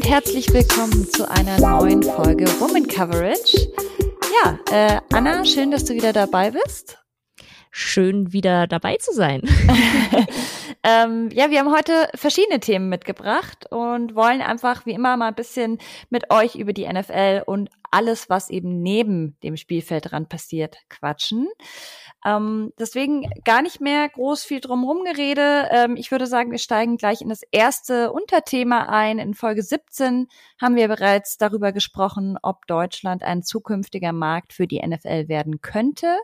und herzlich willkommen zu einer neuen Folge Woman Coverage. Ja, äh, Anna, schön, dass du wieder dabei bist. Schön, wieder dabei zu sein. ähm, ja, wir haben heute verschiedene Themen mitgebracht und wollen einfach wie immer mal ein bisschen mit euch über die NFL und alles, was eben neben dem Spielfeld dran passiert, quatschen. Ähm, deswegen gar nicht mehr groß viel drumherum gerede. Ähm, ich würde sagen, wir steigen gleich in das erste Unterthema ein. In Folge 17 haben wir bereits darüber gesprochen, ob Deutschland ein zukünftiger Markt für die NFL werden könnte.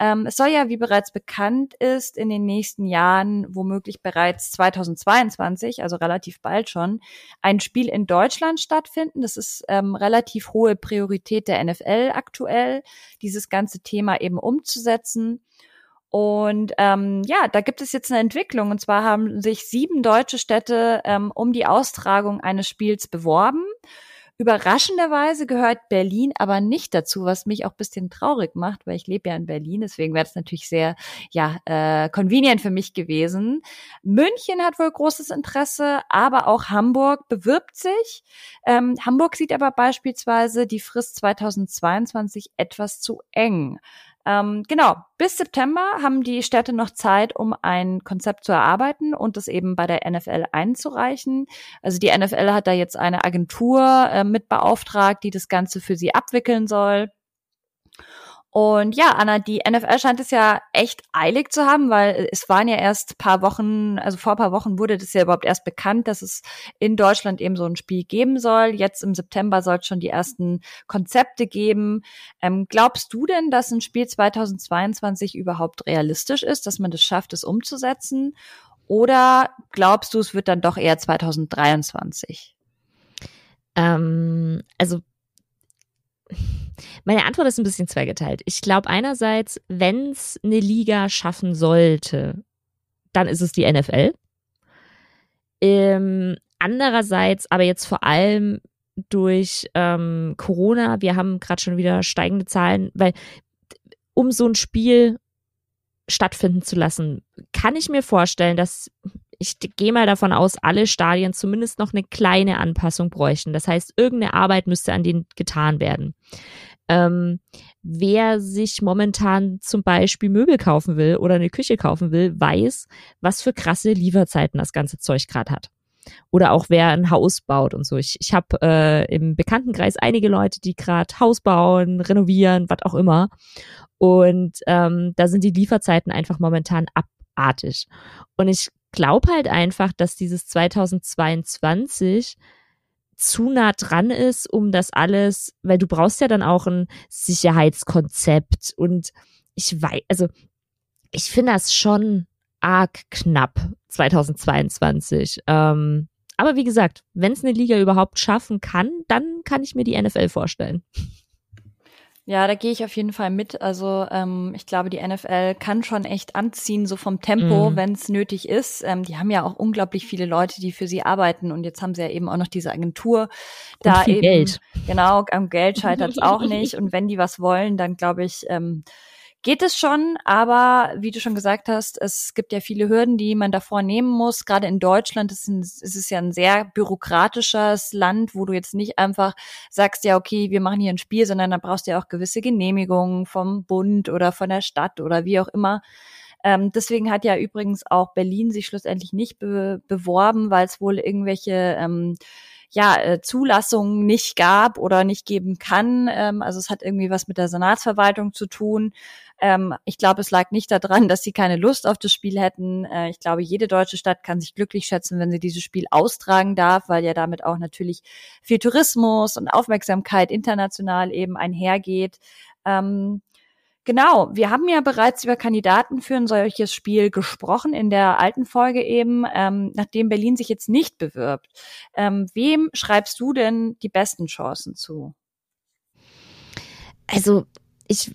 Ähm, es soll ja, wie bereits bekannt ist, in den nächsten Jahren, womöglich bereits 2022, also relativ bald schon, ein Spiel in Deutschland stattfinden. Das ist ähm, relativ hohe Priorität der NFL aktuell, dieses ganze Thema eben umzusetzen. Und ähm, ja, da gibt es jetzt eine Entwicklung. Und zwar haben sich sieben deutsche Städte ähm, um die Austragung eines Spiels beworben. Überraschenderweise gehört Berlin aber nicht dazu, was mich auch bisschen traurig macht, weil ich lebe ja in Berlin, deswegen wäre es natürlich sehr, ja, äh, convenient für mich gewesen. München hat wohl großes Interesse, aber auch Hamburg bewirbt sich. Ähm, Hamburg sieht aber beispielsweise die Frist 2022 etwas zu eng. Ähm, genau, bis September haben die Städte noch Zeit, um ein Konzept zu erarbeiten und das eben bei der NFL einzureichen. Also die NFL hat da jetzt eine Agentur äh, mit beauftragt, die das Ganze für sie abwickeln soll. Und ja, Anna, die NFL scheint es ja echt eilig zu haben, weil es waren ja erst paar Wochen, also vor paar Wochen wurde das ja überhaupt erst bekannt, dass es in Deutschland eben so ein Spiel geben soll. Jetzt im September soll es schon die ersten Konzepte geben. Ähm, glaubst du denn, dass ein Spiel 2022 überhaupt realistisch ist, dass man das schafft, es umzusetzen? Oder glaubst du, es wird dann doch eher 2023? Ähm, also meine Antwort ist ein bisschen zweigeteilt. Ich glaube einerseits, wenn es eine Liga schaffen sollte, dann ist es die NFL. Ähm, andererseits, aber jetzt vor allem durch ähm, Corona, wir haben gerade schon wieder steigende Zahlen, weil um so ein Spiel stattfinden zu lassen, kann ich mir vorstellen, dass ich gehe mal davon aus, alle Stadien zumindest noch eine kleine Anpassung bräuchten. Das heißt, irgendeine Arbeit müsste an denen getan werden. Ähm, wer sich momentan zum Beispiel Möbel kaufen will oder eine Küche kaufen will, weiß, was für krasse Lieferzeiten das ganze Zeug gerade hat. Oder auch wer ein Haus baut und so. Ich, ich habe äh, im Bekanntenkreis einige Leute, die gerade Haus bauen, renovieren, was auch immer. Und ähm, da sind die Lieferzeiten einfach momentan abartig. Und ich glaube halt einfach, dass dieses 2022 zu nah dran ist, um das alles, weil du brauchst ja dann auch ein Sicherheitskonzept und ich weiß, also ich finde das schon arg knapp 2022. Ähm, aber wie gesagt, wenn es eine Liga überhaupt schaffen kann, dann kann ich mir die NFL vorstellen. Ja, da gehe ich auf jeden Fall mit. Also ähm, ich glaube, die NFL kann schon echt anziehen, so vom Tempo, mm. wenn es nötig ist. Ähm, die haben ja auch unglaublich viele Leute, die für sie arbeiten. Und jetzt haben sie ja eben auch noch diese Agentur. Und da eben, Geld. Genau, am Geld scheitert es auch nicht. Und wenn die was wollen, dann glaube ich, ähm, geht es schon, aber wie du schon gesagt hast, es gibt ja viele Hürden, die man davor nehmen muss. Gerade in Deutschland ist, ein, ist es ja ein sehr bürokratisches Land, wo du jetzt nicht einfach sagst, ja, okay, wir machen hier ein Spiel, sondern da brauchst du ja auch gewisse Genehmigungen vom Bund oder von der Stadt oder wie auch immer. Ähm, deswegen hat ja übrigens auch Berlin sich schlussendlich nicht be beworben, weil es wohl irgendwelche ähm, ja, äh, Zulassungen nicht gab oder nicht geben kann. Ähm, also es hat irgendwie was mit der Senatsverwaltung zu tun. Ähm, ich glaube, es lag nicht daran, dass sie keine Lust auf das Spiel hätten. Äh, ich glaube, jede deutsche Stadt kann sich glücklich schätzen, wenn sie dieses Spiel austragen darf, weil ja damit auch natürlich viel Tourismus und Aufmerksamkeit international eben einhergeht. Ähm, Genau, wir haben ja bereits über Kandidaten für ein solches Spiel gesprochen in der alten Folge eben, ähm, nachdem Berlin sich jetzt nicht bewirbt. Ähm, wem schreibst du denn die besten Chancen zu? Also ich,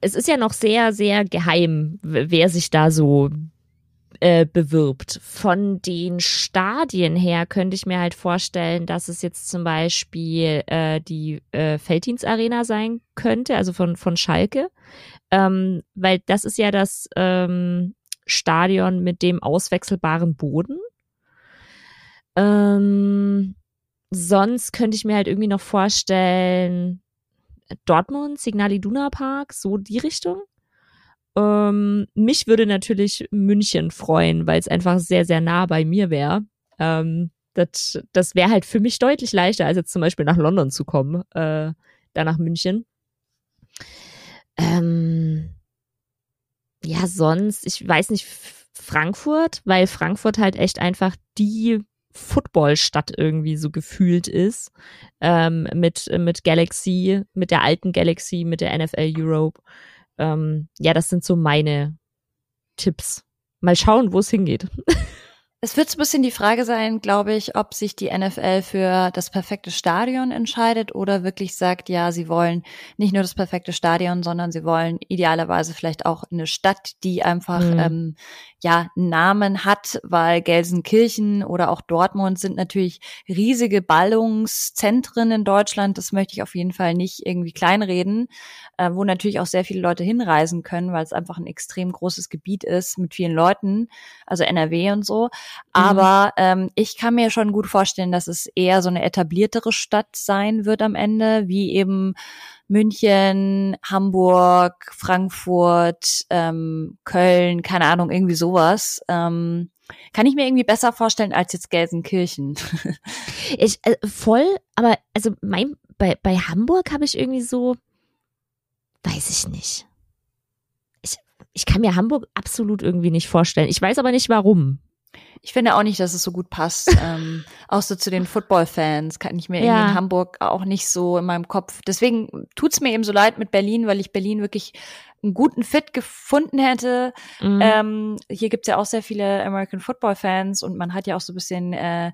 es ist ja noch sehr, sehr geheim, wer sich da so äh, bewirbt. Von den Stadien her könnte ich mir halt vorstellen, dass es jetzt zum Beispiel äh, die äh, Felddienst Arena sein könnte, also von, von Schalke. Ähm, weil das ist ja das ähm, Stadion mit dem auswechselbaren Boden. Ähm, sonst könnte ich mir halt irgendwie noch vorstellen, Dortmund, Signal Iduna Park, so die Richtung. Ähm, mich würde natürlich München freuen, weil es einfach sehr, sehr nah bei mir wäre. Ähm, das das wäre halt für mich deutlich leichter, als jetzt zum Beispiel nach London zu kommen, äh, da nach München. Ähm, ja, sonst, ich weiß nicht, Frankfurt, weil Frankfurt halt echt einfach die Footballstadt irgendwie so gefühlt ist. Ähm, mit, mit Galaxy, mit der alten Galaxy, mit der NFL Europe. Ähm, ja, das sind so meine Tipps. Mal schauen, wo es hingeht. Es wird so ein bisschen die Frage sein, glaube ich, ob sich die NFL für das perfekte Stadion entscheidet oder wirklich sagt, ja, sie wollen nicht nur das perfekte Stadion, sondern sie wollen idealerweise vielleicht auch eine Stadt, die einfach mhm. ähm, ja Namen hat, weil Gelsenkirchen oder auch Dortmund sind natürlich riesige Ballungszentren in Deutschland. Das möchte ich auf jeden Fall nicht irgendwie kleinreden, äh, wo natürlich auch sehr viele Leute hinreisen können, weil es einfach ein extrem großes Gebiet ist mit vielen Leuten, also NRW und so. Mhm. Aber ähm, ich kann mir schon gut vorstellen, dass es eher so eine etabliertere Stadt sein wird am Ende, wie eben München, Hamburg, Frankfurt, ähm, Köln, keine Ahnung, irgendwie sowas. Ähm, kann ich mir irgendwie besser vorstellen als jetzt Gelsenkirchen. ich äh, voll, aber also mein bei bei Hamburg habe ich irgendwie so weiß ich nicht. Ich ich kann mir Hamburg absolut irgendwie nicht vorstellen. Ich weiß aber nicht warum. Ich finde auch nicht, dass es so gut passt. ähm, auch so zu den Football-Fans kann ich mir ja. irgendwie in Hamburg auch nicht so in meinem Kopf. Deswegen tut's mir eben so leid mit Berlin, weil ich Berlin wirklich einen guten Fit gefunden hätte. Mhm. Ähm, hier gibt's ja auch sehr viele American Football-Fans und man hat ja auch so ein bisschen äh,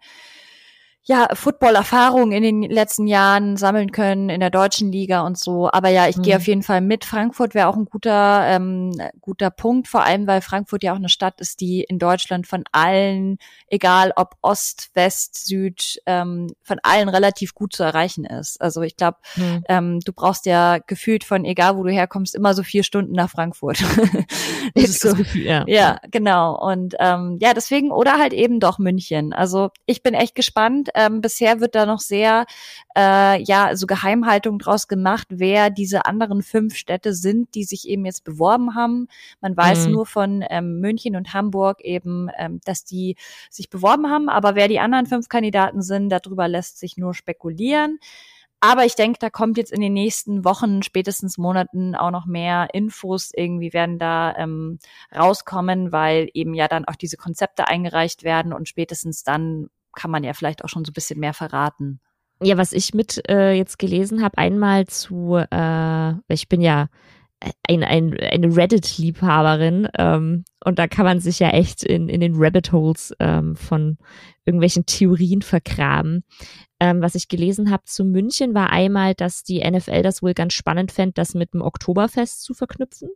ja, Football-Erfahrung in den letzten Jahren sammeln können in der deutschen Liga und so. Aber ja, ich mhm. gehe auf jeden Fall mit. Frankfurt wäre auch ein guter, ähm, guter Punkt, vor allem weil Frankfurt ja auch eine Stadt ist, die in Deutschland von allen, egal ob Ost, West, Süd, ähm, von allen relativ gut zu erreichen ist. Also ich glaube, mhm. ähm, du brauchst ja gefühlt von egal wo du herkommst, immer so vier Stunden nach Frankfurt. das ist so, das Gefühl, ja. ja, genau. Und ähm, ja, deswegen, oder halt eben doch München. Also ich bin echt gespannt ähm, bisher wird da noch sehr, äh, ja, so Geheimhaltung draus gemacht, wer diese anderen fünf Städte sind, die sich eben jetzt beworben haben. Man weiß mhm. nur von ähm, München und Hamburg eben, ähm, dass die sich beworben haben, aber wer die anderen fünf Kandidaten sind, darüber lässt sich nur spekulieren. Aber ich denke, da kommt jetzt in den nächsten Wochen, spätestens Monaten auch noch mehr Infos irgendwie werden da ähm, rauskommen, weil eben ja dann auch diese Konzepte eingereicht werden und spätestens dann kann man ja vielleicht auch schon so ein bisschen mehr verraten. Ja, was ich mit äh, jetzt gelesen habe, einmal zu, äh, ich bin ja ein, ein, eine Reddit-Liebhaberin ähm, und da kann man sich ja echt in, in den Rabbit Holes ähm, von irgendwelchen Theorien vergraben. Ähm, was ich gelesen habe zu München war einmal, dass die NFL das wohl ganz spannend fände, das mit dem Oktoberfest zu verknüpfen.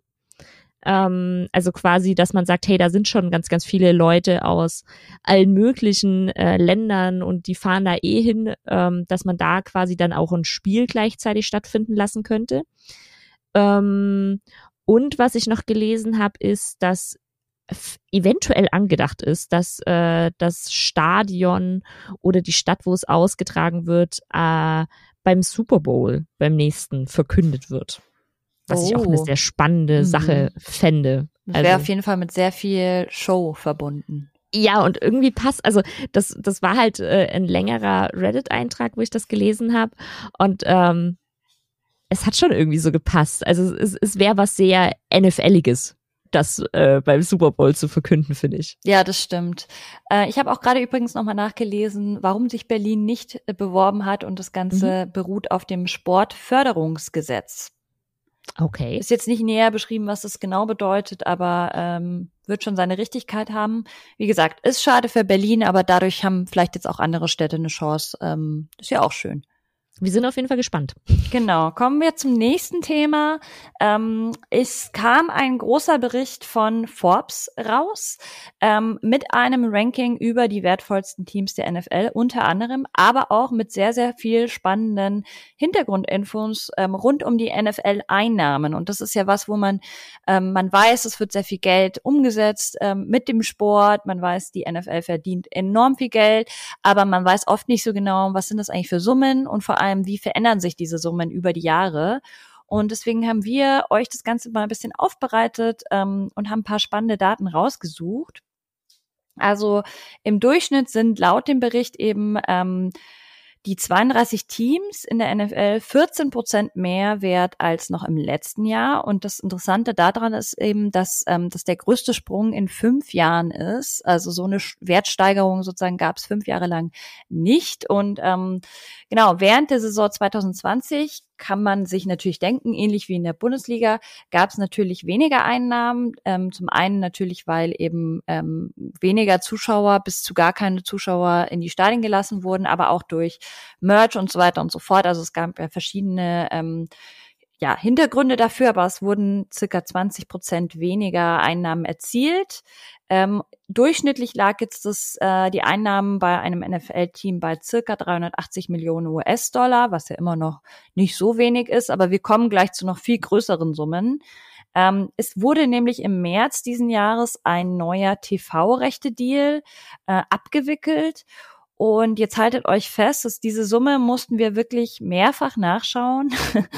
Ähm, also quasi, dass man sagt, hey, da sind schon ganz, ganz viele Leute aus allen möglichen äh, Ländern und die fahren da eh hin, ähm, dass man da quasi dann auch ein Spiel gleichzeitig stattfinden lassen könnte. Ähm, und was ich noch gelesen habe, ist, dass eventuell angedacht ist, dass äh, das Stadion oder die Stadt, wo es ausgetragen wird, äh, beim Super Bowl beim nächsten verkündet wird was oh. ich auch eine oh. sehr spannende mhm. Sache fände. Also, Wäre auf jeden Fall mit sehr viel Show verbunden. Ja, und irgendwie passt, also das, das war halt äh, ein längerer Reddit-Eintrag, wo ich das gelesen habe. Und ähm, es hat schon irgendwie so gepasst. Also es, es wäre was sehr NFL-iges, das äh, beim Super Bowl zu verkünden, finde ich. Ja, das stimmt. Äh, ich habe auch gerade übrigens nochmal nachgelesen, warum sich Berlin nicht äh, beworben hat und das Ganze mhm. beruht auf dem Sportförderungsgesetz. Okay. Ist jetzt nicht näher beschrieben, was das genau bedeutet, aber ähm, wird schon seine Richtigkeit haben. Wie gesagt, ist schade für Berlin, aber dadurch haben vielleicht jetzt auch andere Städte eine Chance. Ähm, ist ja auch schön. Wir sind auf jeden Fall gespannt. Genau, kommen wir zum nächsten Thema. Ähm, es kam ein großer Bericht von Forbes raus ähm, mit einem Ranking über die wertvollsten Teams der NFL, unter anderem, aber auch mit sehr, sehr viel spannenden Hintergrundinfos ähm, rund um die NFL-Einnahmen. Und das ist ja was, wo man, ähm, man weiß, es wird sehr viel Geld umgesetzt ähm, mit dem Sport. Man weiß, die NFL verdient enorm viel Geld, aber man weiß oft nicht so genau, was sind das eigentlich für Summen und vor allem allem, wie verändern sich diese Summen über die Jahre. Und deswegen haben wir euch das Ganze mal ein bisschen aufbereitet ähm, und haben ein paar spannende Daten rausgesucht. Also im Durchschnitt sind laut dem Bericht eben ähm, die 32 Teams in der NFL 14 Prozent mehr wert als noch im letzten Jahr. Und das Interessante daran ist eben, dass ähm, das der größte Sprung in fünf Jahren ist. Also so eine Wertsteigerung sozusagen gab es fünf Jahre lang nicht. Und ähm, genau, während der Saison 2020 kann man sich natürlich denken, ähnlich wie in der Bundesliga, gab es natürlich weniger Einnahmen. Ähm, zum einen natürlich, weil eben ähm, weniger Zuschauer bis zu gar keine Zuschauer in die Stadien gelassen wurden, aber auch durch Merch und so weiter und so fort. Also es gab ja verschiedene ähm, ja, Hintergründe dafür, aber es wurden circa 20 Prozent weniger Einnahmen erzielt. Ähm, durchschnittlich lag jetzt das, äh, die Einnahmen bei einem NFL-Team bei circa 380 Millionen US-Dollar, was ja immer noch nicht so wenig ist, aber wir kommen gleich zu noch viel größeren Summen. Ähm, es wurde nämlich im März diesen Jahres ein neuer TV-Rechte-Deal äh, abgewickelt und jetzt haltet euch fest, dass diese Summe mussten wir wirklich mehrfach nachschauen,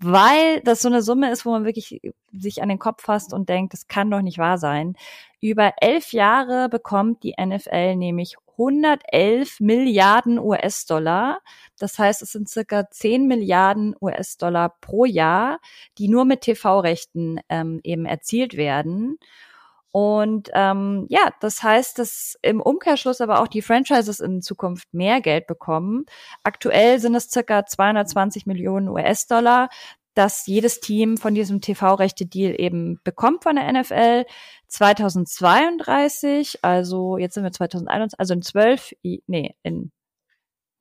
weil das so eine Summe ist, wo man wirklich sich an den Kopf fasst und denkt, das kann doch nicht wahr sein. Über elf Jahre bekommt die NFL nämlich 111 Milliarden US-Dollar. Das heißt, es sind circa 10 Milliarden US-Dollar pro Jahr, die nur mit TV-Rechten ähm, eben erzielt werden. Und ähm, ja, das heißt, dass im Umkehrschluss aber auch die Franchises in Zukunft mehr Geld bekommen. Aktuell sind es circa 220 Millionen US-Dollar, dass jedes Team von diesem TV-Rechte-Deal eben bekommt von der NFL. 2032, also jetzt sind wir 2021, also in zwölf, nee, in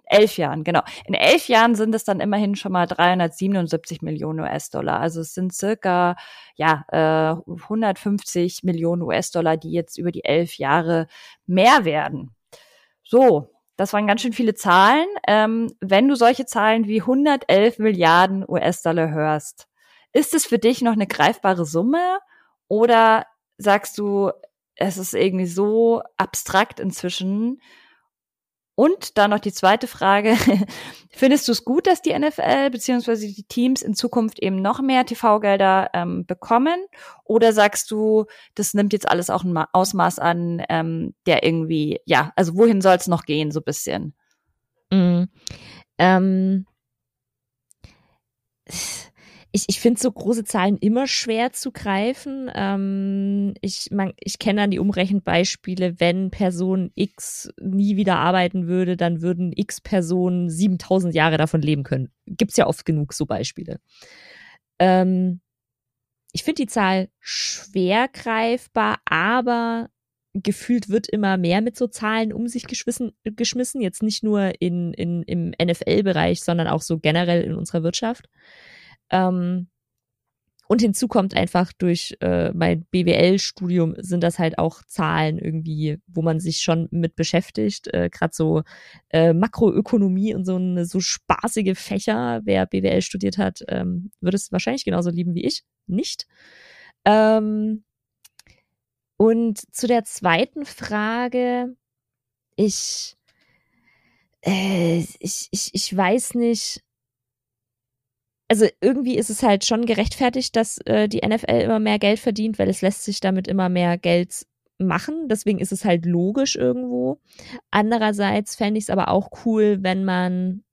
elf Jahren, genau. In elf Jahren sind es dann immerhin schon mal 377 Millionen US-Dollar. Also es sind circa ja äh, 150 Millionen US-Dollar, die jetzt über die elf Jahre mehr werden. So, das waren ganz schön viele Zahlen. Ähm, wenn du solche Zahlen wie 111 Milliarden US-Dollar hörst, ist es für dich noch eine greifbare Summe oder sagst du, es ist irgendwie so abstrakt inzwischen und dann noch die zweite Frage. Findest du es gut, dass die NFL bzw. die Teams in Zukunft eben noch mehr TV-Gelder ähm, bekommen? Oder sagst du, das nimmt jetzt alles auch ein Ausmaß an, ähm, der irgendwie, ja, also wohin soll es noch gehen, so bisschen? Mm, ähm, ich, ich finde so große Zahlen immer schwer zu greifen. Ähm, ich ich kenne dann die Umrechenbeispiele, wenn Person X nie wieder arbeiten würde, dann würden X Personen 7000 Jahre davon leben können. Gibt's ja oft genug so Beispiele. Ähm, ich finde die Zahl schwer greifbar, aber gefühlt wird immer mehr mit so Zahlen um sich geschmissen, geschmissen jetzt nicht nur in, in, im NFL-Bereich, sondern auch so generell in unserer Wirtschaft. Ähm, und hinzu kommt einfach durch äh, mein BWL-Studium sind das halt auch Zahlen irgendwie, wo man sich schon mit beschäftigt. Äh, Gerade so äh, Makroökonomie und so eine so spaßige Fächer. Wer BWL studiert hat, ähm, würde es wahrscheinlich genauso lieben wie ich. Nicht. Ähm, und zu der zweiten Frage, ich, äh, ich, ich, ich weiß nicht, also irgendwie ist es halt schon gerechtfertigt, dass äh, die NFL immer mehr Geld verdient, weil es lässt sich damit immer mehr Geld machen. Deswegen ist es halt logisch irgendwo. Andererseits fände ich es aber auch cool, wenn man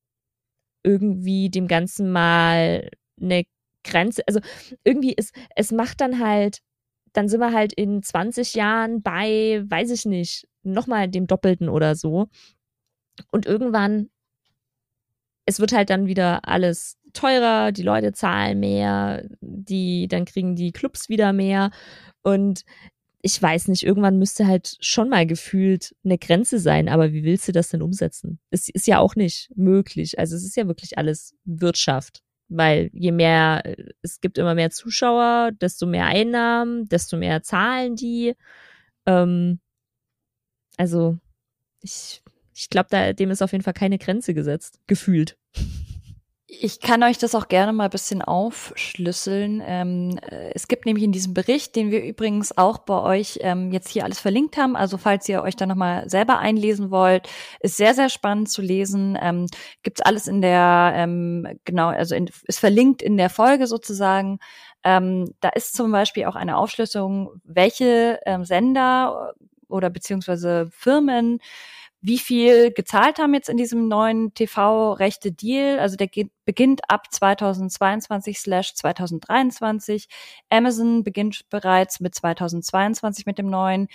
irgendwie dem Ganzen mal eine Grenze, also irgendwie ist, es macht dann halt, dann sind wir halt in 20 Jahren bei, weiß ich nicht, nochmal dem Doppelten oder so. Und irgendwann, es wird halt dann wieder alles teurer, die Leute zahlen mehr, die, dann kriegen die Clubs wieder mehr. Und ich weiß nicht, irgendwann müsste halt schon mal gefühlt eine Grenze sein, aber wie willst du das denn umsetzen? Es ist ja auch nicht möglich. Also es ist ja wirklich alles Wirtschaft, weil je mehr, es gibt immer mehr Zuschauer, desto mehr Einnahmen, desto mehr zahlen die. Ähm, also ich, ich glaube, dem ist auf jeden Fall keine Grenze gesetzt, gefühlt. Ich kann euch das auch gerne mal ein bisschen aufschlüsseln. Ähm, äh, es gibt nämlich in diesem Bericht, den wir übrigens auch bei euch ähm, jetzt hier alles verlinkt haben, also falls ihr euch da nochmal selber einlesen wollt, ist sehr, sehr spannend zu lesen. Ähm, gibt's alles in der, ähm, genau, also in, ist verlinkt in der Folge sozusagen. Ähm, da ist zum Beispiel auch eine Aufschlüsselung, welche ähm, Sender oder beziehungsweise Firmen wie viel gezahlt haben jetzt in diesem neuen TV-Rechte-Deal. Also der geht, beginnt ab 2022 slash 2023. Amazon beginnt bereits mit 2022 mit dem neuen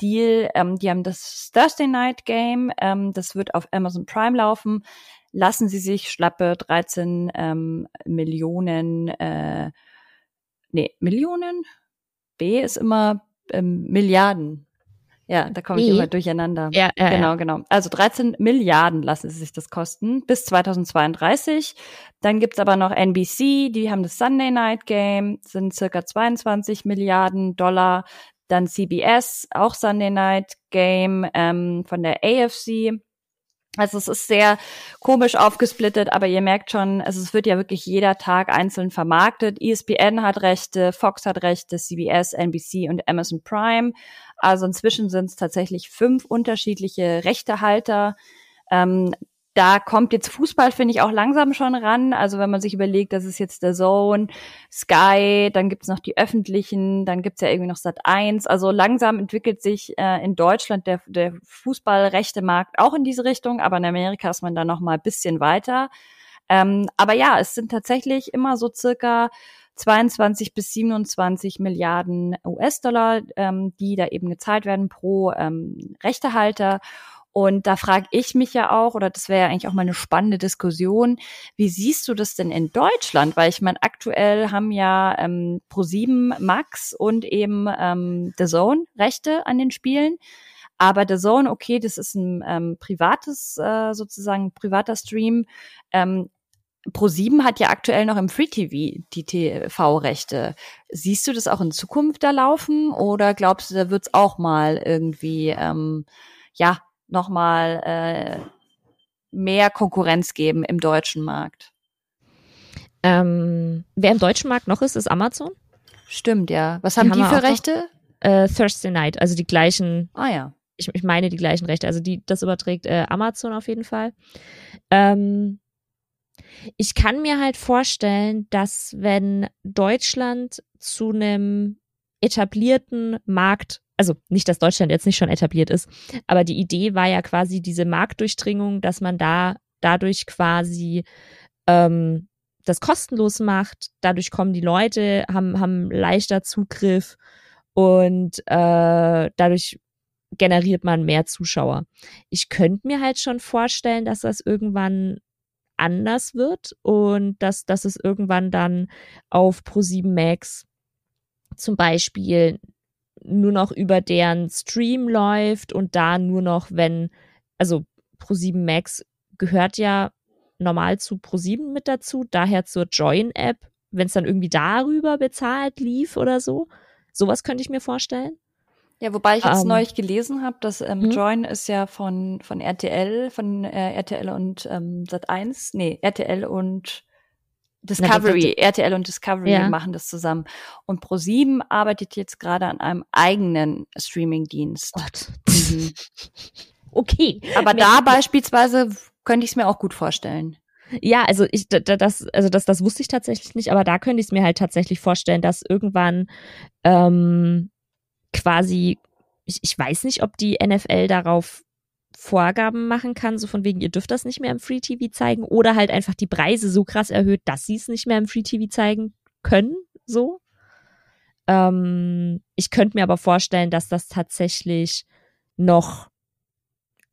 Deal. Ähm, die haben das Thursday Night Game. Ähm, das wird auf Amazon Prime laufen. Lassen Sie sich schlappe 13 ähm, Millionen, äh, nee, Millionen? B ist immer ähm, Milliarden ja, da komme ich immer durcheinander. Ja, ja, genau, ja. genau. Also 13 Milliarden lassen sie sich das kosten bis 2032. Dann gibt's aber noch NBC, die haben das Sunday Night Game, sind circa 22 Milliarden Dollar. Dann CBS, auch Sunday Night Game ähm, von der AFC. Also es ist sehr komisch aufgesplittet, aber ihr merkt schon, also es wird ja wirklich jeder Tag einzeln vermarktet. ESPN hat Rechte, Fox hat Rechte, CBS, NBC und Amazon Prime. Also inzwischen sind es tatsächlich fünf unterschiedliche Rechtehalter. Ähm, da kommt jetzt Fußball, finde ich, auch langsam schon ran. Also wenn man sich überlegt, das ist jetzt der Zone, Sky, dann gibt's noch die öffentlichen, dann gibt's ja irgendwie noch Sat 1. Also langsam entwickelt sich äh, in Deutschland der, der Fußballrechte Markt auch in diese Richtung, aber in Amerika ist man da noch mal ein bisschen weiter. Ähm, aber ja, es sind tatsächlich immer so circa 22 bis 27 Milliarden US-Dollar, ähm, die da eben gezahlt werden pro ähm, Rechtehalter. Und da frage ich mich ja auch, oder das wäre ja eigentlich auch mal eine spannende Diskussion, wie siehst du das denn in Deutschland? Weil ich meine, aktuell haben ja ähm, Pro7 Max und eben ähm, The Zone Rechte an den Spielen. Aber The Zone, okay, das ist ein ähm, privates, äh, sozusagen privater Stream. Ähm, Pro7 hat ja aktuell noch im Free TV die TV-Rechte. Siehst du das auch in Zukunft da laufen oder glaubst du, da wird es auch mal irgendwie ähm, ja nochmal äh, mehr Konkurrenz geben im deutschen Markt? Ähm, wer im deutschen Markt noch ist, ist Amazon. Stimmt, ja. Was haben die, haben für Rechte? Äh, Thursday Night, also die gleichen. Ah ja. Ich, ich meine die gleichen Rechte. Also die, das überträgt äh, Amazon auf jeden Fall. Ähm, ich kann mir halt vorstellen, dass wenn Deutschland zu einem etablierten Markt, also nicht, dass Deutschland jetzt nicht schon etabliert ist, aber die Idee war ja quasi diese Marktdurchdringung, dass man da dadurch quasi ähm, das kostenlos macht. Dadurch kommen die Leute, haben, haben leichter Zugriff und äh, dadurch generiert man mehr Zuschauer. Ich könnte mir halt schon vorstellen, dass das irgendwann anders wird und dass, dass es irgendwann dann auf Pro7 Max zum Beispiel nur noch über deren Stream läuft und da nur noch, wenn, also Pro7 Max gehört ja normal zu Pro7 mit dazu, daher zur Join-App, wenn es dann irgendwie darüber bezahlt lief oder so. Sowas könnte ich mir vorstellen. Ja, wobei ich jetzt um, neulich gelesen habe, dass ähm, hm? Join ist ja von von RTL, von äh, RTL und ähm, Sat1, nee, RTL und Discovery, Na, RTL und Discovery ja. machen das zusammen. Und Pro7 arbeitet jetzt gerade an einem eigenen Streaming-Dienst. Mhm. okay. Aber da beispielsweise könnte ich es mir auch gut vorstellen. Ja, also ich das also das das wusste ich tatsächlich nicht, aber da könnte ich es mir halt tatsächlich vorstellen, dass irgendwann ähm, quasi, ich, ich weiß nicht, ob die NFL darauf Vorgaben machen kann, so von wegen, ihr dürft das nicht mehr im Free TV zeigen oder halt einfach die Preise so krass erhöht, dass sie es nicht mehr im Free TV zeigen können, so. Ähm, ich könnte mir aber vorstellen, dass das tatsächlich noch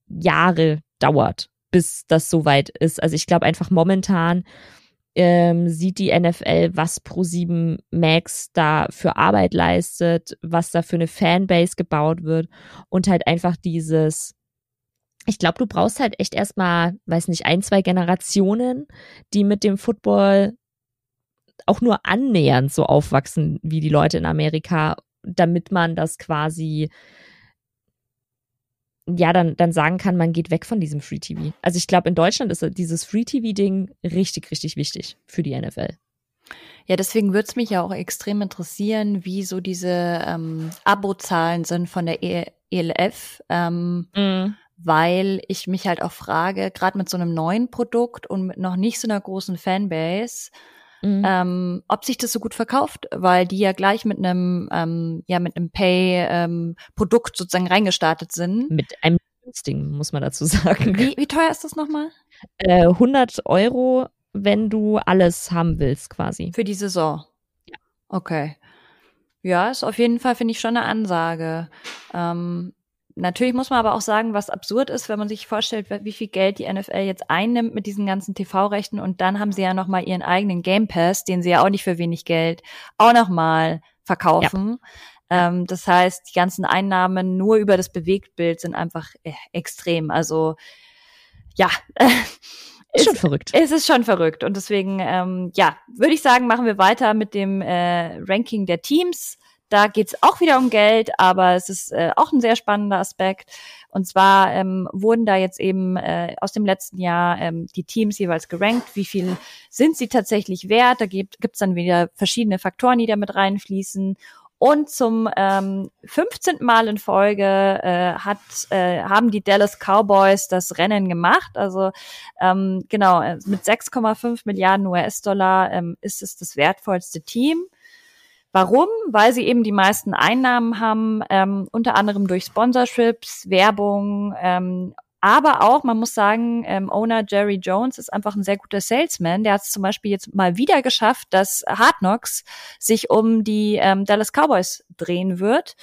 Jahre dauert, bis das soweit ist. Also ich glaube einfach momentan ähm, sieht die NFL, was Pro7 Max da für Arbeit leistet, was da für eine Fanbase gebaut wird und halt einfach dieses ich glaube, du brauchst halt echt erstmal, weiß nicht, ein, zwei Generationen, die mit dem Football auch nur annähernd so aufwachsen wie die Leute in Amerika, damit man das quasi ja, dann, dann sagen kann, man geht weg von diesem Free TV. Also ich glaube, in Deutschland ist dieses Free TV-Ding richtig, richtig wichtig für die NFL. Ja, deswegen würde es mich ja auch extrem interessieren, wie so diese ähm, Abozahlen sind von der ELF. Ähm, mm. Weil ich mich halt auch frage, gerade mit so einem neuen Produkt und mit noch nicht so einer großen Fanbase, Mhm. Ähm, ob sich das so gut verkauft, weil die ja gleich mit einem ähm, ja mit einem Pay-Produkt ähm, sozusagen reingestartet sind. Mit einem günstigen, muss man dazu sagen. Wie, wie teuer ist das nochmal? Äh, 100 Euro, wenn du alles haben willst, quasi. Für die Saison? Ja. Okay. Ja, ist auf jeden Fall, finde ich, schon eine Ansage. Ähm, Natürlich muss man aber auch sagen, was absurd ist, wenn man sich vorstellt, wie viel Geld die NFL jetzt einnimmt mit diesen ganzen TV-Rechten und dann haben sie ja noch mal ihren eigenen Game Pass, den sie ja auch nicht für wenig Geld auch noch mal verkaufen. Ja. Ähm, das heißt, die ganzen Einnahmen nur über das Bewegtbild sind einfach äh, extrem. Also ja, ist schon verrückt. Es ist schon verrückt und deswegen ähm, ja würde ich sagen, machen wir weiter mit dem äh, Ranking der Teams. Da geht's auch wieder um Geld, aber es ist äh, auch ein sehr spannender Aspekt. Und zwar ähm, wurden da jetzt eben äh, aus dem letzten Jahr ähm, die Teams jeweils gerankt. Wie viel sind sie tatsächlich wert? Da gibt es dann wieder verschiedene Faktoren, die da mit reinfließen. Und zum ähm, 15. Mal in Folge äh, hat, äh, haben die Dallas Cowboys das Rennen gemacht. Also ähm, genau, äh, mit 6,5 Milliarden US-Dollar ähm, ist es das wertvollste Team. Warum? Weil sie eben die meisten Einnahmen haben, ähm, unter anderem durch Sponsorships, Werbung, ähm, aber auch, man muss sagen, ähm, Owner Jerry Jones ist einfach ein sehr guter Salesman. Der hat es zum Beispiel jetzt mal wieder geschafft, dass Hard Knocks sich um die ähm, Dallas Cowboys drehen wird.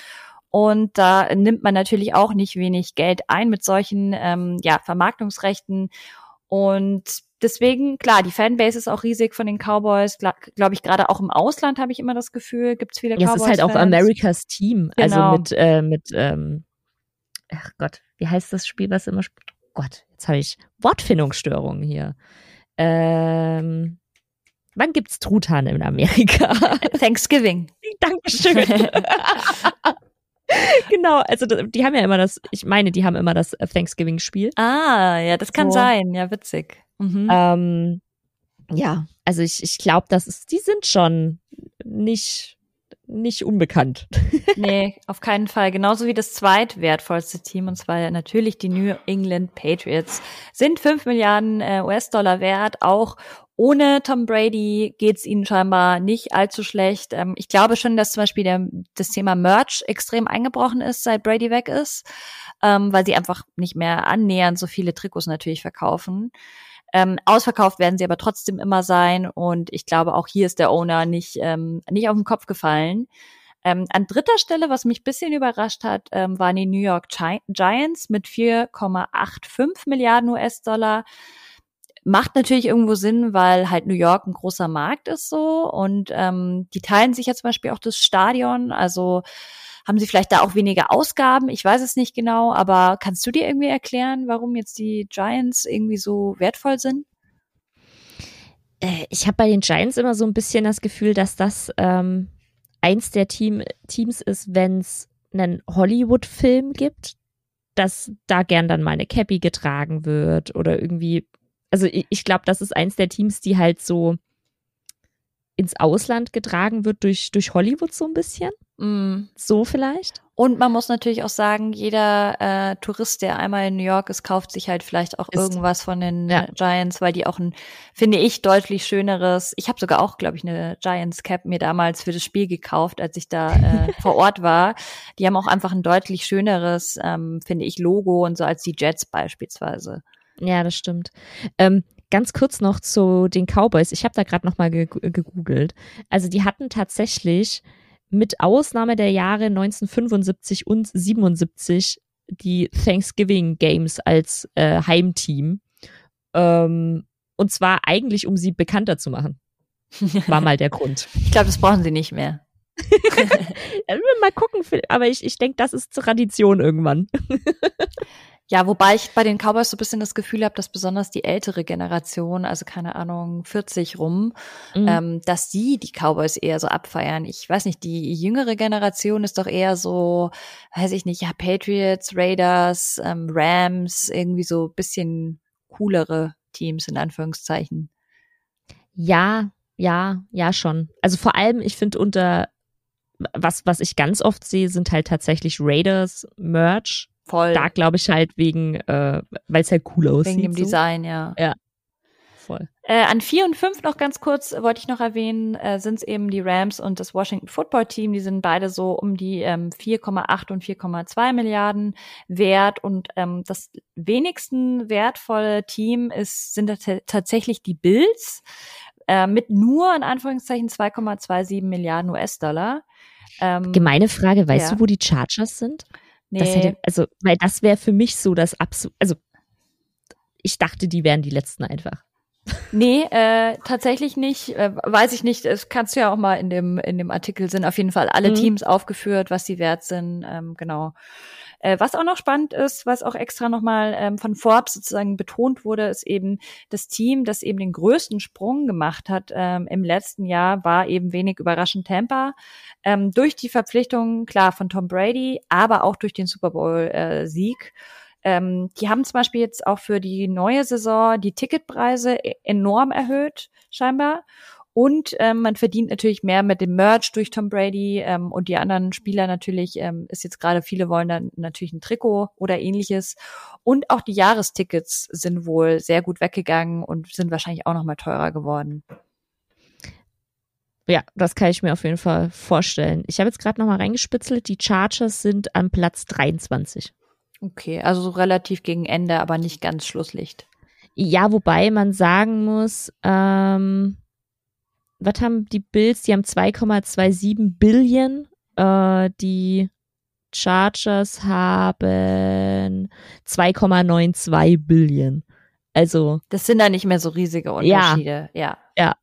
Und da nimmt man natürlich auch nicht wenig Geld ein mit solchen ähm, ja, Vermarktungsrechten. Und deswegen, klar, die Fanbase ist auch riesig von den Cowboys. Glaube glaub ich, gerade auch im Ausland habe ich immer das Gefühl, gibt es viele Cowboys. Es ist halt auch Americas Team. Also genau. Also mit, äh, mit ähm, ach Gott, wie heißt das Spiel, was immer Gott, jetzt habe ich Wortfindungsstörungen hier. Ähm, wann gibt's Truthahn in Amerika? Thanksgiving. Dankeschön. genau, also die haben ja immer das, ich meine, die haben immer das Thanksgiving-Spiel. Ah, ja, das kann so. sein, ja, witzig. Mhm. Ähm, ja, also ich, ich glaube, das ist, die sind schon nicht, nicht unbekannt. nee, auf keinen Fall. Genauso wie das zweitwertvollste Team, und zwar natürlich die New England Patriots, sind fünf Milliarden äh, US-Dollar wert, auch ohne Tom Brady geht's ihnen scheinbar nicht allzu schlecht. Ähm, ich glaube schon, dass zum Beispiel der, das Thema Merch extrem eingebrochen ist, seit Brady weg ist, ähm, weil sie einfach nicht mehr annähernd so viele Trikots natürlich verkaufen. Ähm, ausverkauft werden sie aber trotzdem immer sein und ich glaube, auch hier ist der Owner nicht, ähm, nicht auf den Kopf gefallen. Ähm, an dritter Stelle, was mich bisschen überrascht hat, ähm, waren die New York Giants mit 4,85 Milliarden US-Dollar. Macht natürlich irgendwo Sinn, weil halt New York ein großer Markt ist so und ähm, die teilen sich ja zum Beispiel auch das Stadion. Also haben sie vielleicht da auch weniger Ausgaben? Ich weiß es nicht genau, aber kannst du dir irgendwie erklären, warum jetzt die Giants irgendwie so wertvoll sind? Äh, ich habe bei den Giants immer so ein bisschen das Gefühl, dass das ähm, eins der Team, Teams ist, wenn es einen Hollywood-Film gibt, dass da gern dann mal eine Cappy getragen wird oder irgendwie. Also ich, ich glaube, das ist eins der Teams, die halt so ins Ausland getragen wird durch, durch Hollywood so ein bisschen. Mm. So vielleicht. Und man muss natürlich auch sagen, jeder äh, Tourist, der einmal in New York ist, kauft sich halt vielleicht auch ist, irgendwas von den ja. Giants, weil die auch ein, finde ich, deutlich schöneres. Ich habe sogar auch, glaube ich, eine Giants Cap mir damals für das Spiel gekauft, als ich da äh, vor Ort war. Die haben auch einfach ein deutlich schöneres, ähm, finde ich, Logo und so als die Jets beispielsweise. Ja, das stimmt. Ähm, Ganz kurz noch zu den Cowboys. Ich habe da gerade noch mal ge gegoogelt. Also die hatten tatsächlich mit Ausnahme der Jahre 1975 und 77 die Thanksgiving Games als äh, Heimteam. Ähm, Und zwar eigentlich, um sie bekannter zu machen. War mal der Grund. Ich glaube, das brauchen sie nicht mehr. mal gucken, aber ich, ich denke, das ist Tradition irgendwann. Ja, wobei ich bei den Cowboys so ein bisschen das Gefühl habe, dass besonders die ältere Generation, also keine Ahnung, 40 rum, mhm. ähm, dass die die Cowboys eher so abfeiern. Ich weiß nicht, die jüngere Generation ist doch eher so, weiß ich nicht, ja, Patriots, Raiders, ähm, Rams, irgendwie so bisschen coolere Teams in Anführungszeichen. Ja, ja, ja schon. Also vor allem, ich finde unter was, was ich ganz oft sehe, sind halt tatsächlich Raiders Merch Voll. Da glaube ich halt wegen, äh, weil es halt cool aussieht. Wegen dem so. Design, ja. Ja. Voll. Äh, an vier und fünf noch ganz kurz wollte ich noch erwähnen, äh, sind es eben die Rams und das Washington Football Team. Die sind beide so um die ähm, 4,8 und 4,2 Milliarden wert. Und ähm, das wenigsten wertvolle Team ist, sind tatsächlich die Bills äh, mit nur in Anführungszeichen 2,27 Milliarden US-Dollar. Ähm, Gemeine Frage, weißt ja. du, wo die Chargers sind? Nee. Hätte, also, weil das wäre für mich so das absolut, also ich dachte, die wären die letzten einfach. Nee, äh, tatsächlich nicht. Äh, weiß ich nicht. Es kannst du ja auch mal in dem in dem Artikel sind auf jeden Fall alle mhm. Teams aufgeführt, was sie wert sind. Ähm, genau. Äh, was auch noch spannend ist, was auch extra nochmal ähm, von Forbes sozusagen betont wurde, ist eben das Team, das eben den größten Sprung gemacht hat ähm, im letzten Jahr, war eben wenig überraschend Tampa. Ähm, durch die Verpflichtung, klar, von Tom Brady, aber auch durch den Super Bowl-Sieg. Äh, ähm, die haben zum Beispiel jetzt auch für die neue Saison die Ticketpreise e-, enorm erhöht, scheinbar. Und ähm, man verdient natürlich mehr mit dem Merch durch Tom Brady ähm, und die anderen Spieler natürlich. Ähm, ist jetzt gerade, viele wollen dann natürlich ein Trikot oder ähnliches. Und auch die Jahrestickets sind wohl sehr gut weggegangen und sind wahrscheinlich auch nochmal teurer geworden. Ja, das kann ich mir auf jeden Fall vorstellen. Ich habe jetzt gerade nochmal reingespitzelt. Die Chargers sind am Platz 23. Okay, also so relativ gegen Ende, aber nicht ganz Schlusslicht. Ja, wobei man sagen muss, ähm, was haben die Bills? Die haben 2,27 Billion. Äh, die Chargers haben 2,92 Billion. Also. Das sind da nicht mehr so riesige Unterschiede. Ja. Ja. ja.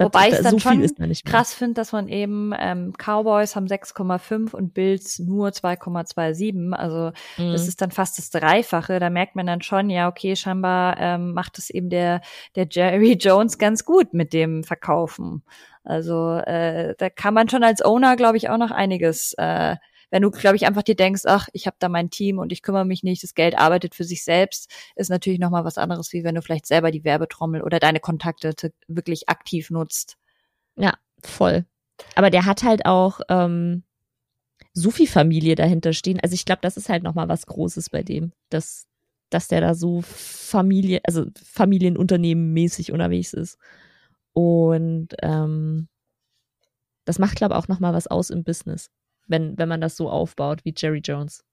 Das, Wobei ich es dann so schon krass finde, dass man eben ähm, Cowboys haben 6,5 und Bills nur 2,27. Also mhm. das ist dann fast das Dreifache. Da merkt man dann schon, ja, okay, scheinbar ähm, macht es eben der, der Jerry Jones ganz gut mit dem Verkaufen. Also äh, da kann man schon als Owner, glaube ich, auch noch einiges äh, wenn du, glaube ich, einfach dir denkst, ach, ich habe da mein Team und ich kümmere mich nicht, das Geld arbeitet für sich selbst, ist natürlich nochmal was anderes, wie wenn du vielleicht selber die Werbetrommel oder deine Kontakte wirklich aktiv nutzt. Ja, voll. Aber der hat halt auch ähm, so viel Familie dahinter stehen. Also ich glaube, das ist halt nochmal was Großes bei dem, dass, dass der da so Familie, also Familienunternehmen mäßig unterwegs ist. Und ähm, das macht, glaube ich, auch nochmal was aus im Business wenn, wenn man das so aufbaut wie Jerry Jones.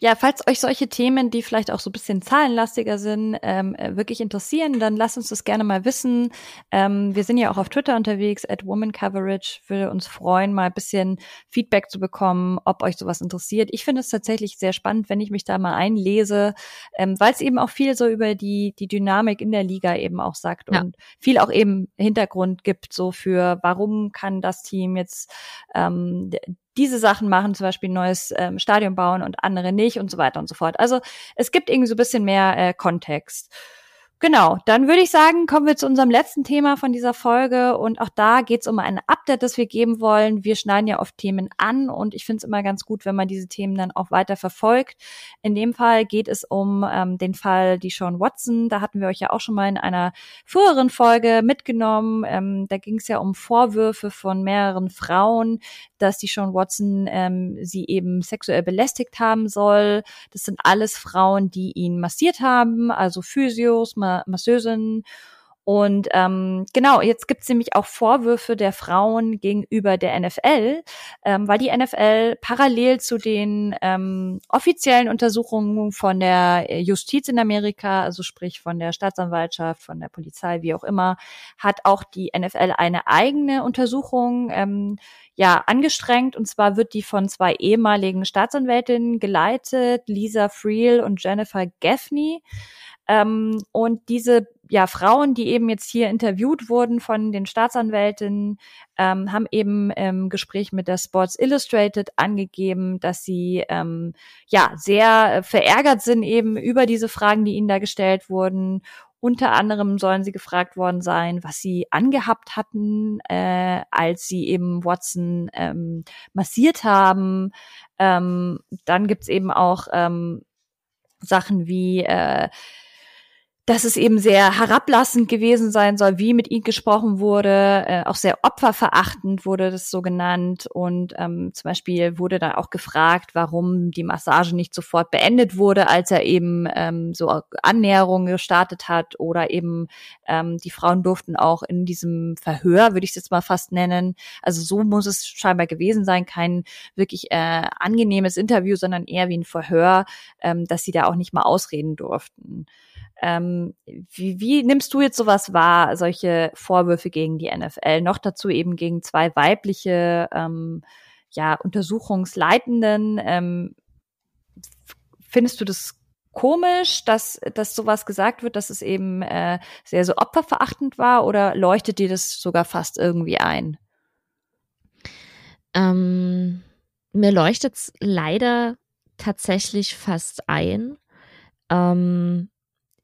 Ja, falls euch solche Themen, die vielleicht auch so ein bisschen zahlenlastiger sind, ähm, äh, wirklich interessieren, dann lasst uns das gerne mal wissen. Ähm, wir sind ja auch auf Twitter unterwegs, at Woman Coverage. Würde uns freuen, mal ein bisschen Feedback zu bekommen, ob euch sowas interessiert. Ich finde es tatsächlich sehr spannend, wenn ich mich da mal einlese, ähm, weil es eben auch viel so über die, die Dynamik in der Liga eben auch sagt ja. und viel auch eben Hintergrund gibt, so für warum kann das Team jetzt ähm, diese Sachen machen, zum Beispiel ein neues ähm, Stadion bauen und andere nicht und so weiter und so fort. Also es gibt irgendwie so ein bisschen mehr äh, Kontext. Genau, dann würde ich sagen, kommen wir zu unserem letzten Thema von dieser Folge und auch da geht es um ein Update, das wir geben wollen. Wir schneiden ja oft Themen an und ich finde es immer ganz gut, wenn man diese Themen dann auch weiter verfolgt. In dem Fall geht es um ähm, den Fall die Sean Watson. Da hatten wir euch ja auch schon mal in einer früheren Folge mitgenommen. Ähm, da ging es ja um Vorwürfe von mehreren Frauen, dass die Sean Watson ähm, sie eben sexuell belästigt haben soll. Das sind alles Frauen, die ihn massiert haben, also Physios, Masseusin. Und ähm, genau, jetzt gibt es nämlich auch Vorwürfe der Frauen gegenüber der NFL, ähm, weil die NFL parallel zu den ähm, offiziellen Untersuchungen von der Justiz in Amerika, also sprich von der Staatsanwaltschaft, von der Polizei, wie auch immer, hat auch die NFL eine eigene Untersuchung ähm, ja angestrengt. Und zwar wird die von zwei ehemaligen Staatsanwältinnen geleitet, Lisa Friel und Jennifer Gaffney. Ähm, und diese ja, Frauen, die eben jetzt hier interviewt wurden von den Staatsanwältinnen, ähm, haben eben im Gespräch mit der Sports Illustrated angegeben, dass sie ähm, ja sehr verärgert sind eben über diese Fragen, die ihnen da gestellt wurden. Unter anderem sollen sie gefragt worden sein, was sie angehabt hatten, äh, als sie eben Watson ähm, massiert haben. Ähm, dann gibt's eben auch ähm, Sachen wie äh, dass es eben sehr herablassend gewesen sein soll, wie mit ihm gesprochen wurde, äh, auch sehr opferverachtend wurde das so genannt. Und ähm, zum Beispiel wurde dann auch gefragt, warum die Massage nicht sofort beendet wurde, als er eben ähm, so Annäherungen gestartet hat. Oder eben ähm, die Frauen durften auch in diesem Verhör, würde ich es jetzt mal fast nennen, also so muss es scheinbar gewesen sein, kein wirklich äh, angenehmes Interview, sondern eher wie ein Verhör, ähm, dass sie da auch nicht mal ausreden durften. Ähm, wie, wie nimmst du jetzt sowas wahr, solche Vorwürfe gegen die NFL? Noch dazu eben gegen zwei weibliche ähm, ja, Untersuchungsleitenden. Ähm, findest du das komisch, dass, dass sowas gesagt wird, dass es eben äh, sehr so opferverachtend war oder leuchtet dir das sogar fast irgendwie ein? Ähm, mir leuchtet es leider tatsächlich fast ein. Ähm,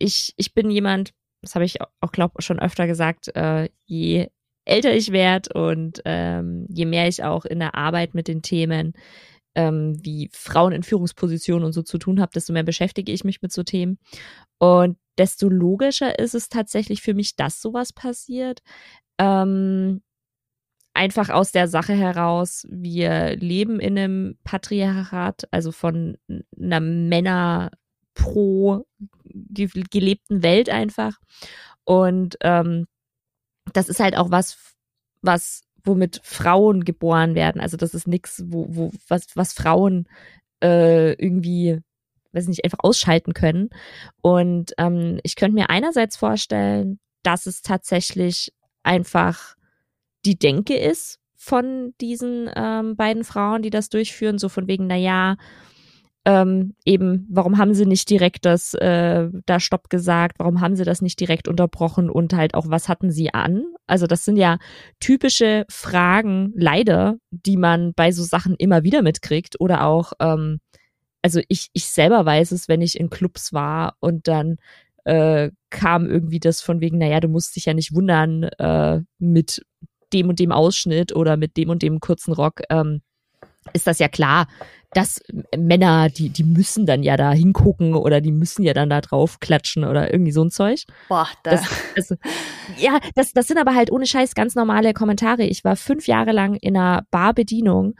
ich, ich bin jemand, das habe ich auch, glaube schon öfter gesagt, äh, je älter ich werde und ähm, je mehr ich auch in der Arbeit mit den Themen ähm, wie Frauen in Führungspositionen und so zu tun habe, desto mehr beschäftige ich mich mit so Themen. Und desto logischer ist es tatsächlich für mich, dass sowas passiert. Ähm, einfach aus der Sache heraus, wir leben in einem Patriarchat, also von einer Männer pro gelebten Welt einfach. Und ähm, das ist halt auch was, was, womit Frauen geboren werden. Also das ist nichts, wo, wo, was, was Frauen äh, irgendwie, weiß nicht, einfach ausschalten können. Und ähm, ich könnte mir einerseits vorstellen, dass es tatsächlich einfach die Denke ist von diesen ähm, beiden Frauen, die das durchführen, so von wegen, na ja, ähm, eben, warum haben sie nicht direkt das äh, da Stopp gesagt, warum haben sie das nicht direkt unterbrochen und halt auch, was hatten sie an? Also das sind ja typische Fragen, leider, die man bei so Sachen immer wieder mitkriegt oder auch, ähm, also ich, ich selber weiß es, wenn ich in Clubs war und dann äh, kam irgendwie das von wegen, naja, du musst dich ja nicht wundern äh, mit dem und dem Ausschnitt oder mit dem und dem kurzen Rock. Ähm, ist das ja klar, dass Männer, die, die müssen dann ja da hingucken oder die müssen ja dann da drauf klatschen oder irgendwie so ein Zeug. Boah, da. Das, also, ja, das, das sind aber halt ohne Scheiß ganz normale Kommentare. Ich war fünf Jahre lang in einer Barbedienung,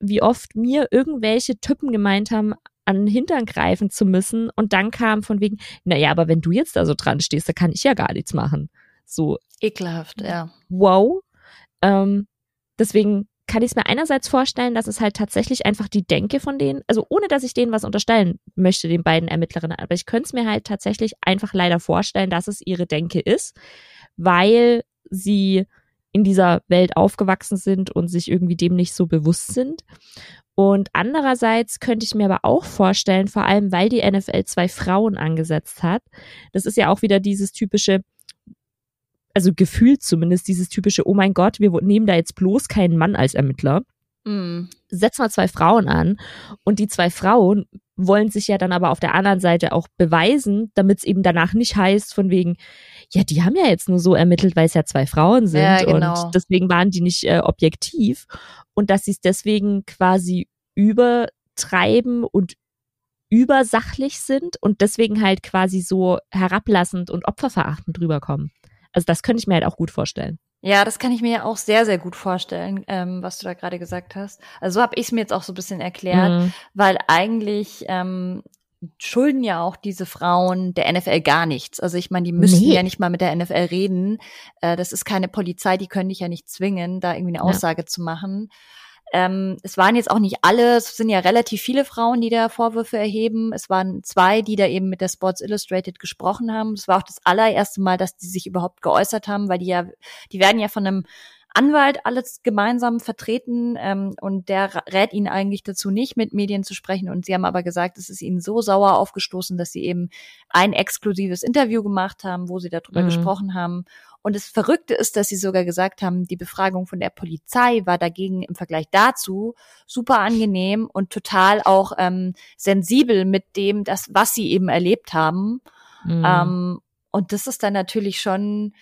wie oft mir irgendwelche Typen gemeint haben, an den Hintern greifen zu müssen und dann kam von wegen, naja, aber wenn du jetzt da so dran stehst, da kann ich ja gar nichts machen. So. Ekelhaft, ja. Wow. Ähm, deswegen kann ich es mir einerseits vorstellen, dass es halt tatsächlich einfach die Denke von denen, also ohne dass ich denen was unterstellen möchte, den beiden Ermittlerinnen, aber ich könnte es mir halt tatsächlich einfach leider vorstellen, dass es ihre Denke ist, weil sie in dieser Welt aufgewachsen sind und sich irgendwie dem nicht so bewusst sind. Und andererseits könnte ich mir aber auch vorstellen, vor allem weil die NFL zwei Frauen angesetzt hat, das ist ja auch wieder dieses typische, also gefühlt zumindest dieses typische, oh mein Gott, wir nehmen da jetzt bloß keinen Mann als Ermittler. Mm. Setz mal zwei Frauen an und die zwei Frauen wollen sich ja dann aber auf der anderen Seite auch beweisen, damit es eben danach nicht heißt von wegen, ja, die haben ja jetzt nur so ermittelt, weil es ja zwei Frauen sind ja, genau. und deswegen waren die nicht äh, objektiv und dass sie es deswegen quasi übertreiben und übersachlich sind und deswegen halt quasi so herablassend und opferverachtend rüberkommen. Also das könnte ich mir halt auch gut vorstellen. Ja, das kann ich mir auch sehr, sehr gut vorstellen, ähm, was du da gerade gesagt hast. Also so habe ich es mir jetzt auch so ein bisschen erklärt, mhm. weil eigentlich ähm, schulden ja auch diese Frauen der NFL gar nichts. Also ich meine, die müssen nee. ja nicht mal mit der NFL reden. Äh, das ist keine Polizei, die können dich ja nicht zwingen, da irgendwie eine Aussage ja. zu machen. Ähm, es waren jetzt auch nicht alle, es sind ja relativ viele Frauen, die da Vorwürfe erheben. Es waren zwei, die da eben mit der Sports Illustrated gesprochen haben. Es war auch das allererste Mal, dass die sich überhaupt geäußert haben, weil die ja, die werden ja von einem Anwalt alles gemeinsam vertreten ähm, und der rät ihnen eigentlich dazu nicht, mit Medien zu sprechen. Und sie haben aber gesagt, es ist ihnen so sauer aufgestoßen, dass sie eben ein exklusives Interview gemacht haben, wo sie darüber mhm. gesprochen haben. Und das Verrückte ist, dass sie sogar gesagt haben, die Befragung von der Polizei war dagegen im Vergleich dazu super angenehm und total auch ähm, sensibel mit dem, das, was sie eben erlebt haben. Mhm. Ähm, und das ist dann natürlich schon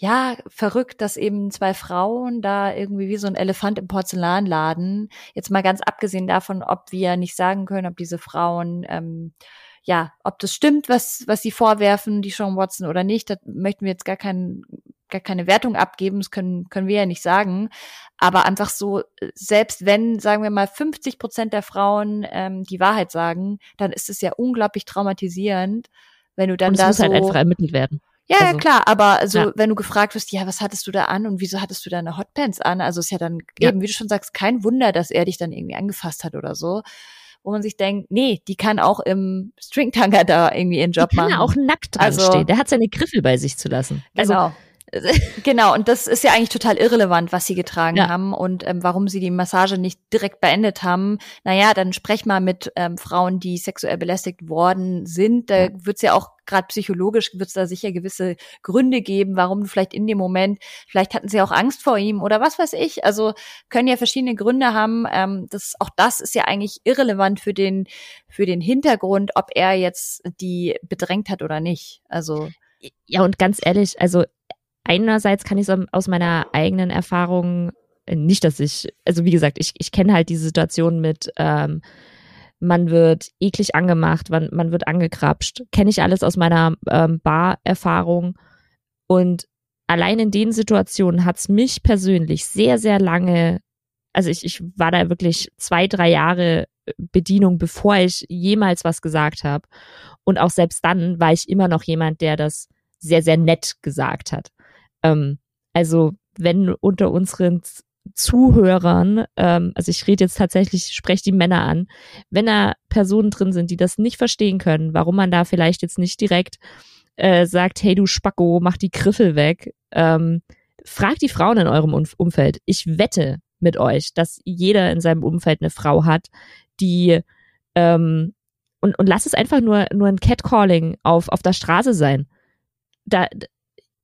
ja, verrückt, dass eben zwei Frauen da irgendwie wie so ein Elefant im Porzellanladen, jetzt mal ganz abgesehen davon, ob wir nicht sagen können, ob diese Frauen, ähm, ja, ob das stimmt, was, was sie vorwerfen, die Sean Watson oder nicht, da möchten wir jetzt gar keinen, gar keine Wertung abgeben, das können, können wir ja nicht sagen. Aber einfach so, selbst wenn, sagen wir mal, 50 Prozent der Frauen ähm, die Wahrheit sagen, dann ist es ja unglaublich traumatisierend, wenn du dann Und es da muss halt so halt einfach ermittelt werden. Ja, also, ja, klar, aber also ja. wenn du gefragt wirst, ja, was hattest du da an und wieso hattest du deine Hotpants an? Also ist ja dann ja. eben, wie du schon sagst, kein Wunder, dass er dich dann irgendwie angefasst hat oder so. Wo man sich denkt, nee, die kann auch im Stringtanger da irgendwie ihren Job die machen. Kann er auch nackt dran also, stehen. Der hat seine Griffel bei sich zu lassen. Also, genau. genau, und das ist ja eigentlich total irrelevant, was sie getragen ja. haben und ähm, warum sie die Massage nicht direkt beendet haben. Naja, dann sprech mal mit ähm, Frauen, die sexuell belästigt worden sind. Da ja. wird's ja auch gerade psychologisch, wird's da sicher gewisse Gründe geben, warum du vielleicht in dem Moment, vielleicht hatten sie auch Angst vor ihm oder was weiß ich. Also können ja verschiedene Gründe haben. Ähm, das, auch das ist ja eigentlich irrelevant für den, für den Hintergrund, ob er jetzt die bedrängt hat oder nicht. Also ja, und ganz ehrlich, also einerseits kann ich es aus meiner eigenen Erfahrung, äh, nicht, dass ich, also wie gesagt, ich, ich kenne halt die Situation mit, ähm, man wird eklig angemacht, man, man wird angekrapscht. Kenne ich alles aus meiner ähm, Bar-Erfahrung. Und allein in den Situationen hat es mich persönlich sehr, sehr lange, also ich, ich war da wirklich zwei, drei Jahre äh, Bedienung, bevor ich jemals was gesagt habe. Und auch selbst dann war ich immer noch jemand, der das sehr, sehr nett gesagt hat. Ähm, also wenn unter unseren Zuhörern, ähm, also ich rede jetzt tatsächlich, spreche die Männer an, wenn da Personen drin sind, die das nicht verstehen können, warum man da vielleicht jetzt nicht direkt äh, sagt, hey du Spacko, mach die Griffel weg, ähm, fragt die Frauen in eurem Umfeld. Ich wette mit euch, dass jeder in seinem Umfeld eine Frau hat, die ähm, und, und lass es einfach nur, nur ein Catcalling auf, auf der Straße sein. Da,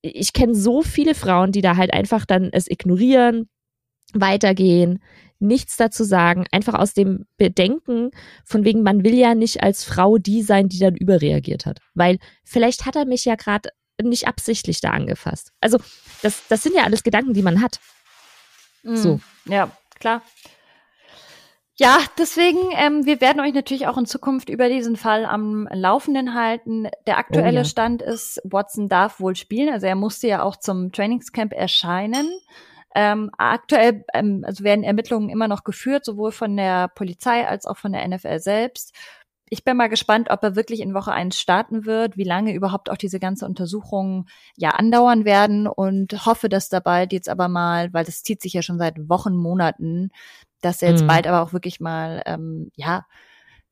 ich kenne so viele Frauen, die da halt einfach dann es ignorieren, weitergehen, nichts dazu sagen, einfach aus dem Bedenken, von wegen, man will ja nicht als Frau die sein, die dann überreagiert hat. Weil vielleicht hat er mich ja gerade nicht absichtlich da angefasst. Also, das, das sind ja alles Gedanken, die man hat. Mm, so. Ja, klar. Ja, deswegen, ähm, wir werden euch natürlich auch in Zukunft über diesen Fall am Laufenden halten. Der aktuelle oh, ja. Stand ist, Watson darf wohl spielen. Also er musste ja auch zum Trainingscamp erscheinen. Ähm, aktuell ähm, also werden Ermittlungen immer noch geführt, sowohl von der Polizei als auch von der NFL selbst. Ich bin mal gespannt, ob er wirklich in Woche eins starten wird, wie lange überhaupt auch diese ganze Untersuchungen ja andauern werden und hoffe, dass da bald jetzt aber mal, weil das zieht sich ja schon seit Wochen, Monaten, dass er jetzt mhm. bald aber auch wirklich mal, ähm, ja,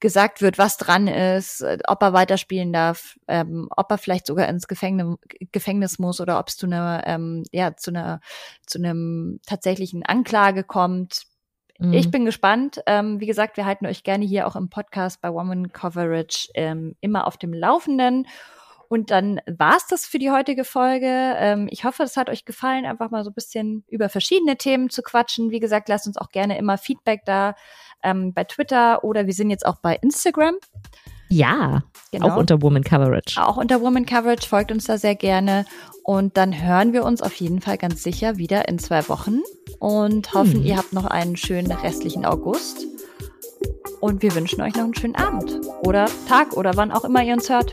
gesagt wird, was dran ist, äh, ob er weiterspielen darf, ähm, ob er vielleicht sogar ins Gefängnis, Gefängnis muss oder ob es zu einer, ähm, ja, zu einer, zu einem tatsächlichen Anklage kommt. Mhm. Ich bin gespannt. Ähm, wie gesagt, wir halten euch gerne hier auch im Podcast bei Woman Coverage ähm, immer auf dem Laufenden. Und dann war's das für die heutige Folge. Ähm, ich hoffe, es hat euch gefallen, einfach mal so ein bisschen über verschiedene Themen zu quatschen. Wie gesagt, lasst uns auch gerne immer Feedback da ähm, bei Twitter oder wir sind jetzt auch bei Instagram. Ja, genau. auch unter Woman Coverage. Auch unter Woman Coverage, folgt uns da sehr gerne. Und dann hören wir uns auf jeden Fall ganz sicher wieder in zwei Wochen und hoffen, hm. ihr habt noch einen schönen restlichen August. Und wir wünschen euch noch einen schönen Abend oder Tag oder wann auch immer ihr uns hört.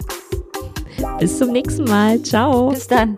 Bis zum nächsten Mal. Ciao. Bis dann.